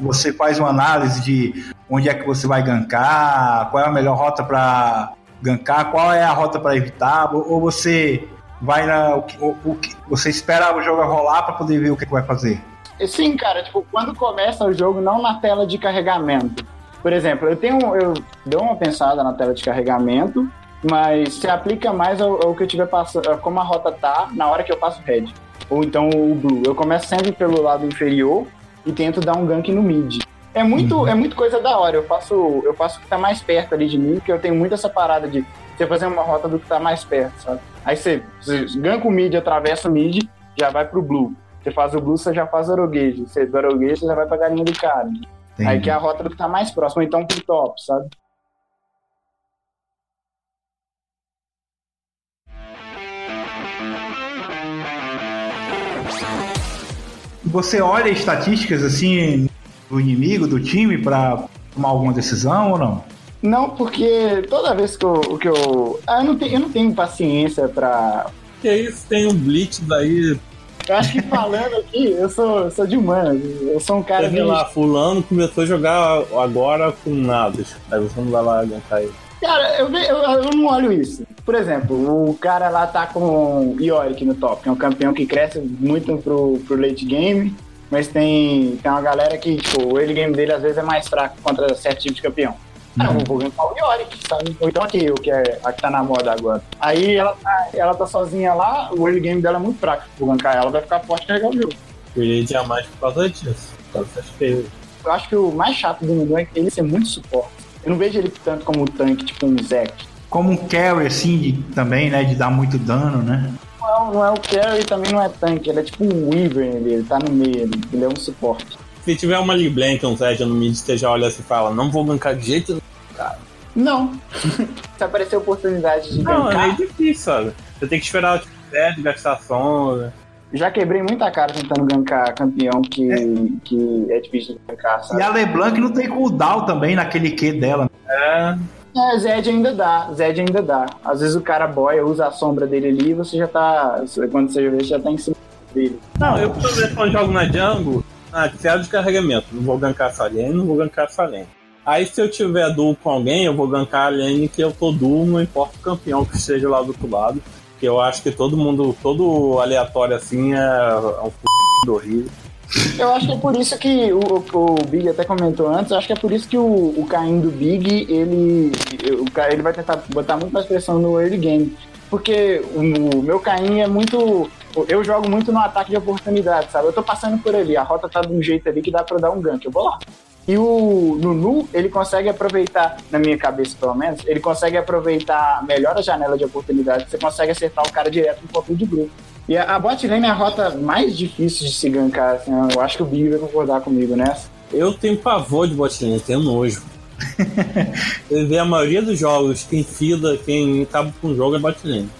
você faz uma análise de onde é que você vai gankar, qual é a melhor rota para gankar, qual é a rota para evitar, ou você vai na. O, o, o, você espera o jogo rolar para poder ver o que vai fazer? Sim, cara, tipo, quando começa o jogo, não na tela de carregamento. Por exemplo, eu tenho. Eu dou uma pensada na tela de carregamento, mas se aplica mais ao, ao que eu tiver passando, como a rota tá na hora que eu passo red. Ou então o blue. Eu começo sempre pelo lado inferior e tento dar um gank no mid. É muito, uhum. é muito coisa da hora. Eu faço, eu faço o que tá mais perto ali de mim, porque eu tenho muito essa parada de você fazer uma rota do que tá mais perto, sabe? Aí você, você ganka o mid, atravessa o mid, já vai pro blue. Você faz o blue, você já faz o aroguejo. Você do aroguejo, você já vai pra galinha do cara. Entendi. Aí que é a rota do que tá mais próximo, então pro top, sabe? Você olha estatísticas assim do inimigo, do time, para tomar alguma decisão ou não? Não, porque toda vez que eu. Que eu, ah, eu, não tenho, eu não tenho paciência pra. Que isso, tem um Blitz daí. Eu acho que falando aqui, eu sou, sou de humano. Eu sou um cara. Sei lá, fulano começou a jogar agora com nada. Aí você não vai lá aguentar ele. Cara, eu, eu, eu, não olho isso. Por exemplo, o cara lá tá com Yorick no top, que é um campeão que cresce muito pro, pro late game, mas tem, tem uma galera que, tipo, o early game dele às vezes é mais fraco contra certo tipo de campeão. Ah, eu vou gankar o Yorick, sabe? Ou então aqui, o que é a que tá na moda agora. Aí ela tá, ela tá sozinha lá, o early game dela é muito fraco. Vou gankar ela, vai ficar forte e carregar o jogo. Eu iria diamante por causa disso. Por causa Eu acho que o mais chato do mundo é ele ser muito suporte. Eu não vejo ele tanto como um tanque, tipo um Zack. Como um carry, assim, de, também, né? De dar muito dano, né? Não, não é o carry também não é tanque. Ele é tipo um Weaver, ele, ele tá no meio, ele, ele é um suporte. Se tiver uma Liblank, um Zed no mid, você já olha assim e fala, não vou gankar de jeito nenhum, cara. Não. Se aparecer oportunidade de não, gankar... Não, é meio difícil, sabe? Você tem que esperar o Zed gastar sombra. Já quebrei muita cara tentando gankar campeão que é, que é difícil de gankar, sabe? E a LeBlanc não tem cooldown também naquele Q dela. É. É, Zed ainda dá, Zed ainda dá. Às vezes o cara boia, usa a sombra dele ali e você já tá. Quando você vê, já tá em cima dele. Não, eu por exemplo, quando jogo na jungle, ah, zero de carregamento. Não vou gankar essa lane, não vou gankar essa lane. Aí se eu tiver duo com alguém, eu vou gankar a lane que eu tô duo, não importa o campeão que esteja lá do outro lado. Que eu acho que todo mundo, todo aleatório assim é, é um f horrível. Eu acho que é por isso que o, o Big até comentou antes, eu acho que é por isso que o, o Caim do Big, ele, o, ele vai tentar botar muito mais pressão no early game. Porque o, o meu Caim é muito. Eu jogo muito no ataque de oportunidade, sabe? Eu tô passando por ali, a rota tá de um jeito ali que dá pra dar um gank. Eu vou lá. E o Nunu, ele consegue aproveitar, na minha cabeça pelo menos, ele consegue aproveitar melhor a janela de oportunidade. Você consegue acertar o cara direto no ponto de grupo. E a, a bot lane é a rota mais difícil de se gankar. Assim, eu acho que o Big vai concordar comigo nessa. Eu tenho pavor de bot lane, tenho nojo. Você vê a maioria dos jogos, quem fida, quem acaba com o jogo é bot lane.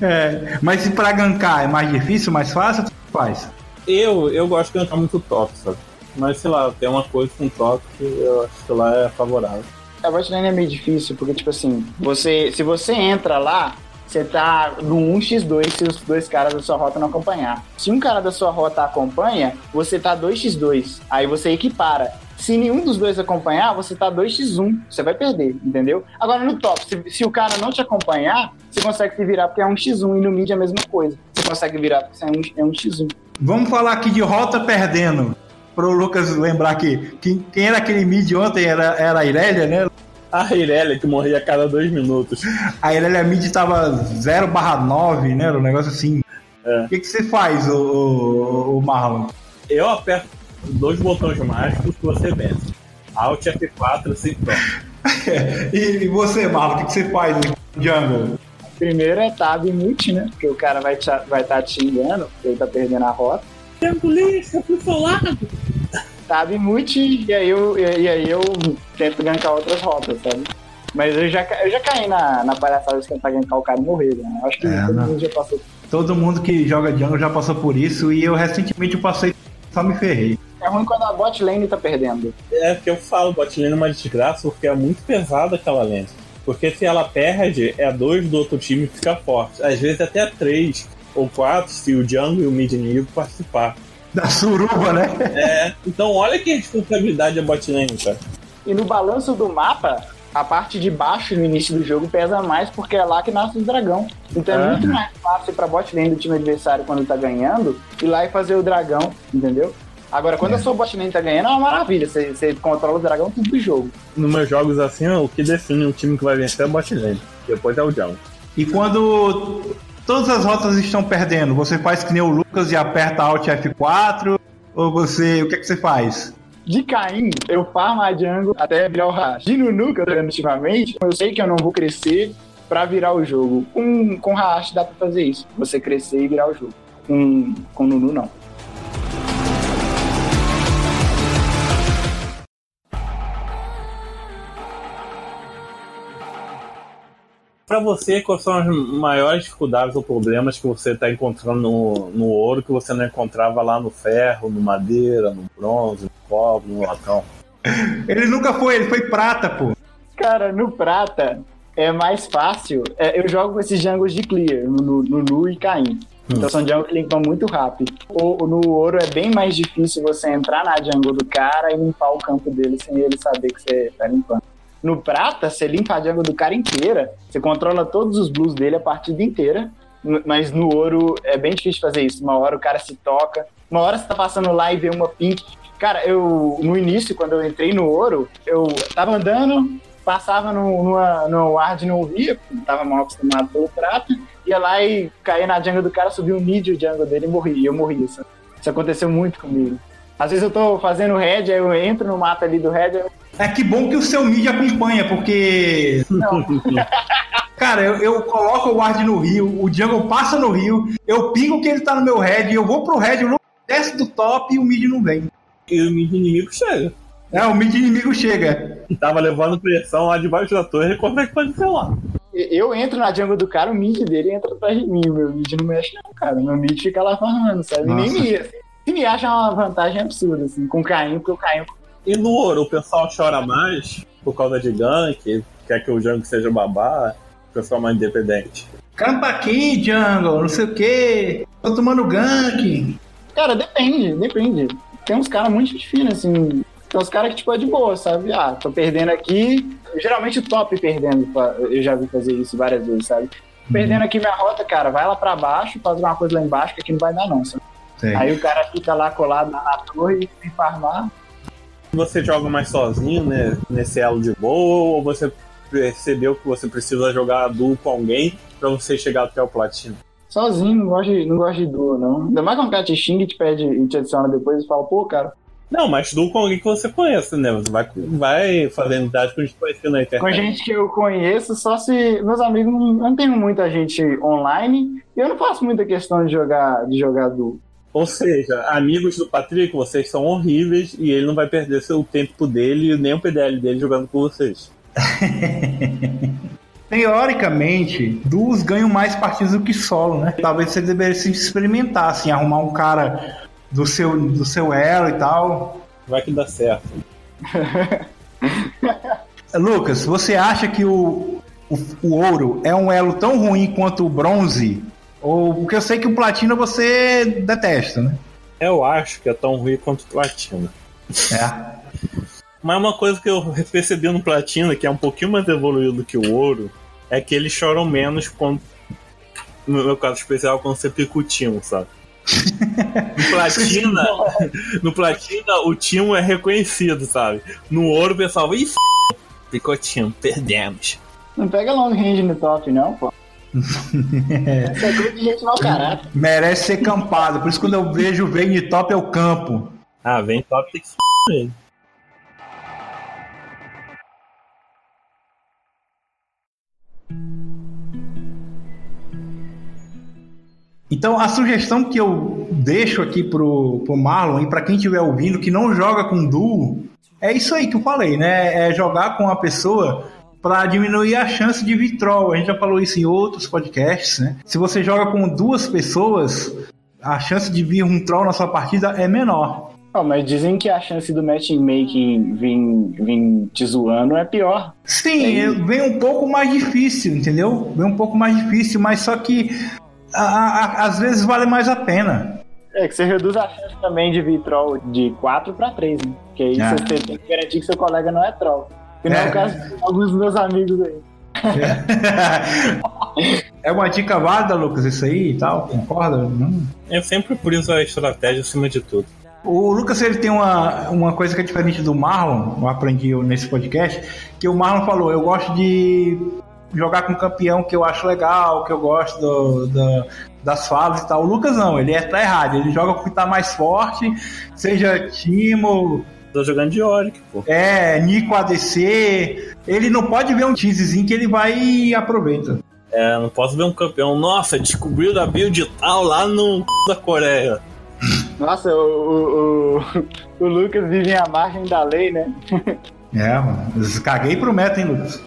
É, mas se pra gankar é mais difícil, mais fácil, faz? Eu, eu gosto de gankar muito top, sabe? Mas sei lá, tem uma coisa com top que eu acho que lá é favorável. A bot lane é meio difícil, porque tipo assim, você, se você entra lá, você tá no 1x2 se os dois caras da sua rota não acompanhar. Se um cara da sua rota acompanha, você tá 2x2. Aí você equipara. Se nenhum dos dois acompanhar, você tá 2x1. Você vai perder, entendeu? Agora no top, se, se o cara não te acompanhar, você consegue se virar porque é um x1 e no mid é a mesma coisa. Você consegue virar porque é um, é x1. Vamos falar aqui de rota perdendo. Pro Lucas lembrar que quem, quem era aquele mid ontem era, era a Irélia, né? A Irélia que morria a cada dois minutos. A Irélia mid tava 0 barra 9, né? Era um negócio assim. É. O que, que você faz, o, o, o Marlon? Eu aperto dois botões mágicos que você vence. Alt F4, assim, pronto. e, e você, Marlon, o que, que você faz em Jungle? Primeiro é tab mute, né? Porque o cara vai estar vai tá te xingando, porque ele tá perdendo a rota. Tempo lixo, eu fui solado. Tab mute, e aí eu, e aí eu tento gankar outras rotas, sabe? Mas eu já, eu já caí na, na palhaçada de tentar gankar o cara e morrer, né? Acho que É, todo não. mundo já passou. Todo mundo que joga Jungle já passou por isso e eu recentemente eu passei só me ferrei. É ruim quando a bot lane tá perdendo. É que eu falo, bot lane é uma desgraça porque é muito pesada aquela lane. Porque se ela perde, é dois do outro time que fica forte. Às vezes até três ou quatro se o jungle e o mid inimigo participar. Da suruba, né? É, então olha que responsabilidade é bot lane, cara. E no balanço do mapa, a parte de baixo no início do jogo pesa mais porque é lá que nasce o dragão. Então é Ah. muito mais fácil pra bot lane do time adversário quando tá ganhando ir lá e fazer o dragão, entendeu? Agora, quando a sua bot lane tá ganhando, é uma maravilha. Você, você controla o dragão tudo do jogo. Nos meus jogos assim, o que define o time que vai vencer é o bot lane. Depois é o jungle. E quando todas as rotas estão perdendo, você faz que nem o Lucas e aperta Alt F4? Ou você. O que, é que você faz? De Caim, eu farmo a jungle até virar o Rash. De Nunu, que eu ultimamente, eu sei que eu não vou crescer pra virar o jogo. Com, com Rash dá pra fazer isso. Você crescer e virar o jogo. Com, com Nunu, não. Pra você, quais são as maiores dificuldades ou problemas que você tá encontrando no, no ouro que você não encontrava lá no ferro, no madeira, no bronze, no cobre, no latão? Ele nunca foi, ele foi prata, pô. Cara, no prata é mais fácil. É, eu jogo com esses jungles de clear, no, no Nu e Caim. Então são jungles que limpam muito rápido. O, no ouro é bem mais difícil você entrar na jungle do cara e limpar o campo dele sem ele saber que você tá limpando. No prata, você limpa a jungle do cara inteira, você controla todos os blues dele a partida inteira. Mas no ouro é bem difícil fazer isso. Uma hora o cara se toca, uma hora você tá passando lá e vê uma pink. Cara, eu no início, quando eu entrei no ouro, eu tava andando, passava no, numa, no ward e não via, porque tava mal acostumado pelo prata, ia lá e caía na jungle do cara, subia o mid o jungle dele e morria. E eu morria. Isso, isso aconteceu muito comigo. Às vezes eu tô fazendo red, aí eu entro no mata ali do red, eu, É que bom que o seu mídia acompanha, porque. não, Cara, eu, eu coloco o ward no rio, o jungle passa no rio, eu pingo que ele tá no meu red, eu vou pro red, o Lucas desce do top e o mid não vem. E o mid inimigo chega. É, o mid inimigo chega. Tava levando pressão lá debaixo da torre, como é que pode ser lá? eu entro na jungle do cara, o mid dele entra atrás de mim. O meu mid não mexe, não, cara. O meu mid fica lá farmando, sabe? E nem Nossa. me Se me acha uma vantagem absurda, assim, com o Caim, porque o Caim E no ouro, o pessoal chora mais por causa de gank, quer que o jungle seja babá, o pessoal mais independente. Campa aqui, jungle, não sei o que. Tô tomando gank. Cara, depende, depende. Tem uns caras muito finos, assim. Tem uns caras que, tipo, é de boa, sabe? Ah, tô perdendo aqui. Geralmente o top perdendo, eu já vi fazer isso várias vezes, sabe? Perdendo aqui minha rota, cara, vai lá pra baixo, faz uma coisa lá embaixo, que aqui não vai dar, não, sabe? Sei. Aí o cara fica lá colado na, na torre e sem farmar. Você joga mais sozinho, né, nesse elo de boa, ou você percebeu que você precisa jogar duo com alguém pra você chegar até o platino? Sozinho, não gosto de, não gosto de duo, não. Ainda mais quando o cara te xinga e te pede e te adiciona depois e fala, pô, cara, Não, mas duo com alguém que você conhece, né? Você vai, vai fazendo amizade com desconhecido na com internet. gente que eu conheço, só se meus amigos não, não tenho muita gente online e eu não faço muita questão de jogar de jogar duo. Ou seja, amigos do Patrick, vocês são horríveis e ele não vai perder seu tempo dele nem o PDL dele jogando com vocês. Teoricamente, duos ganham mais partidas do que solo, né? Talvez você devesse experimentar, assim, arrumar um cara do seu, do seu elo e tal. Vai que dá certo. Lucas, você acha que o, o o, o ouro é um elo tão ruim quanto o bronze? Ou porque eu sei que o platina você detesta, né? Eu acho que é tão ruim quanto o platina. É. Mas uma coisa que eu percebi no platina, que é um pouquinho mais evoluído que o ouro, é que eles choram menos quando. No meu caso especial, quando você pica o timo, sabe? No platina, no platina, o timo é reconhecido, sabe? No ouro, o pessoal, ih, f... picou timo, perdemos. Não pega long range no top, não, pô. Essa é coisa de gente mau caráter. Merece ser campado. Por isso, quando eu vejo o top, é o campo. Ah, vem top, tem que f... ele. Então, a sugestão que eu deixo aqui pro, pro Marlon e para quem estiver ouvindo que não joga com duo, é isso aí que eu falei, né? É jogar com a pessoa para diminuir a chance de vitrol. A gente já falou isso em outros podcasts, né? Se você joga com duas pessoas, a chance de vir um troll na sua partida é menor. Ó, mas dizem que a chance do matchmaking vir, vir te zoando é pior. Sim, É. vem um pouco mais difícil, entendeu? Vem um pouco mais difícil, mas só que a- a- às vezes vale mais a pena. É que você reduz a chance também de vir troll de 4 para 3, né? Porque aí Ah. você tem que garantir que seu colega não é troll. Que não é, É. o caso de alguns dos meus amigos aí. é uma dica válida, Lucas, isso aí e tal? Concorda? Não? Eu sempre priso a estratégia acima de tudo. O Lucas ele tem uma, uma coisa que é diferente do Marlon, eu aprendi nesse podcast, que o Marlon falou, eu gosto de jogar com campeão que eu acho legal, que eu gosto do- da- das falas e tal. O Lucas não, ele é tá errado, ele joga com o que tá mais forte, seja Timo, Tô jogando de Oric, pô. é, Nico ADC, ele não pode ver um teasezinho que ele vai e aproveita. É, não posso ver um campeão. Nossa, descobriu da build tal lá no c... da Coreia. Nossa, o, o, o, o Lucas vive à margem da lei, né? É, mano, caguei pro meta, hein, Lucas?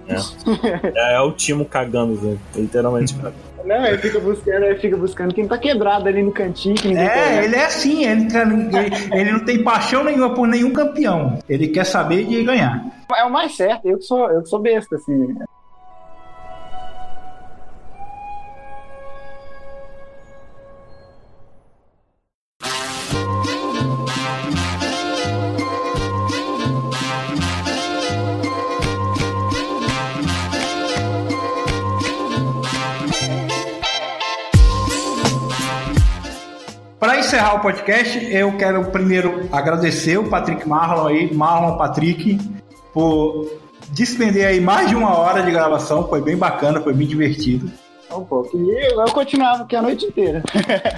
É, é o Timo cagando, Zé. literalmente cagando. Não, ele fica buscando, ele fica buscando quem tá quebrado ali no cantinho, É, ele é assim, ele, ele, ele não tem paixão nenhuma por nenhum campeão. Ele quer saber de ganhar. É o mais certo, eu que sou, eu que sou besta, assim. Encerrar o podcast, eu quero primeiro agradecer o Patrick Marlon aí, Marlon Patrick, por despender aí mais de uma hora de gravação. Foi bem bacana, foi bem divertido. Um pouco. E eu, eu continuava aqui a noite inteira.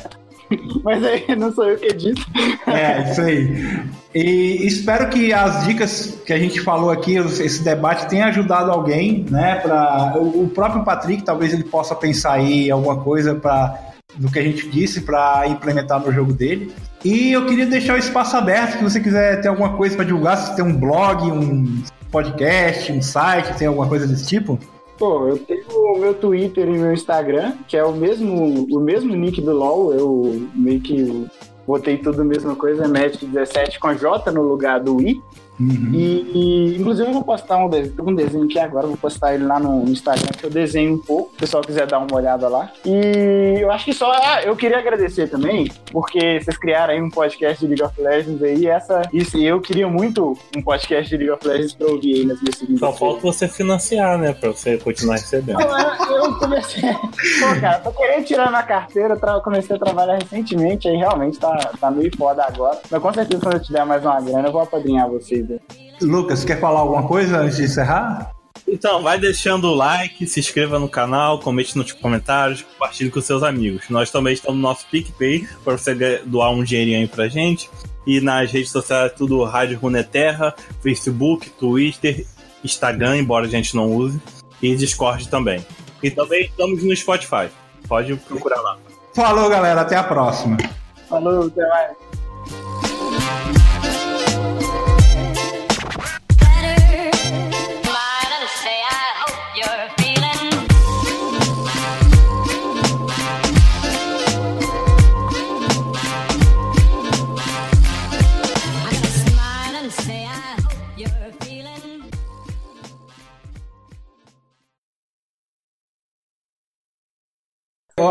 Mas aí não sou eu que edito. É, isso aí. E espero que as dicas que a gente falou aqui, esse debate tenha ajudado alguém, né? Para o o próprio Patrick, talvez ele possa pensar aí alguma coisa para do que a gente disse para implementar no jogo dele. E eu queria deixar o espaço aberto, se você quiser ter alguma coisa para divulgar, se tem um blog, um podcast, um site, tem alguma coisa desse tipo. Pô, eu tenho o meu Twitter e meu Instagram, que é o mesmo, o mesmo nick do LoL. Eu meio que botei tudo a mesma coisa, Match17 com J no lugar do I. Uhum. E, e, inclusive eu vou postar um desenho, um desenho aqui agora, vou postar ele lá no Instagram, que eu desenho um pouco, se o pessoal quiser dar uma olhada lá. E eu acho que só, ah, eu queria agradecer também, porque vocês criaram aí um podcast de League of Legends aí, essa, isso, e eu queria muito um podcast de League of Legends pra ouvir aí nas minhas segundas Só falta você financiar, né? Pra você continuar recebendo. eu eu comecei. Pô, cara, tô querendo tirar minha carteira, tra- comecei a trabalhar recentemente, aí realmente tá, tá meio foda agora. Mas com certeza, quando eu tiver mais uma grana, eu vou apadrinhar vocês. Lucas, quer falar alguma coisa antes de encerrar? Então, vai deixando o like, se inscreva no canal, comente nos comentários, compartilhe com seus amigos. Nós também estamos no nosso PicPay, para você doar um dinheirinho aí pra gente. E nas redes sociais, tudo Rádio Runeterra, Facebook, Twitter, Instagram, embora a gente não use, e Discord também. E também estamos no Spotify. Pode procurar lá. Falou, galera, até a próxima. Falou, até mais.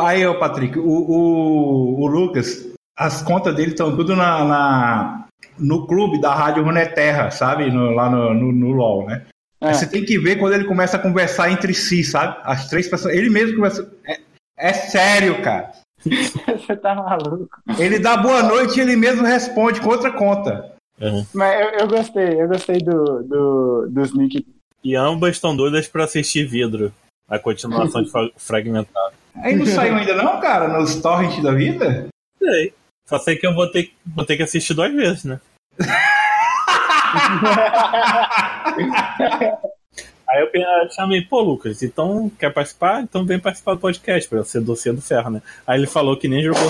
Aí, ô Patrick, o, o, o Lucas, as contas dele estão tudo na, na, no clube da Rádio Runeterra, sabe? No, lá no, no, no LOL, né? É. Você tem que ver quando ele começa a conversar entre si, sabe? As três pessoas. Ele mesmo começa. É, é sério, cara. Você tá maluco. Ele dá boa noite e ele mesmo responde com outra conta. Uhum. Mas eu, eu, gostei, eu gostei do, do, dos Nick. E ambas estão doidas pra assistir vidro. A continuação de fragmentado. Aí não saiu ainda não, cara, nos torrents da vida? Sei. Só sei que eu vou ter, vou ter que assistir duas vezes, né? Aí eu chamei, pô, Lucas, então quer participar? Então vem participar do podcast, pra ser doce do ferro, né? Aí ele falou que nem jogou.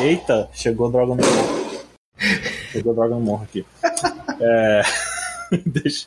Eita, chegou Dragon Ball. Chegou Dragon Ball aqui. É... Deixa.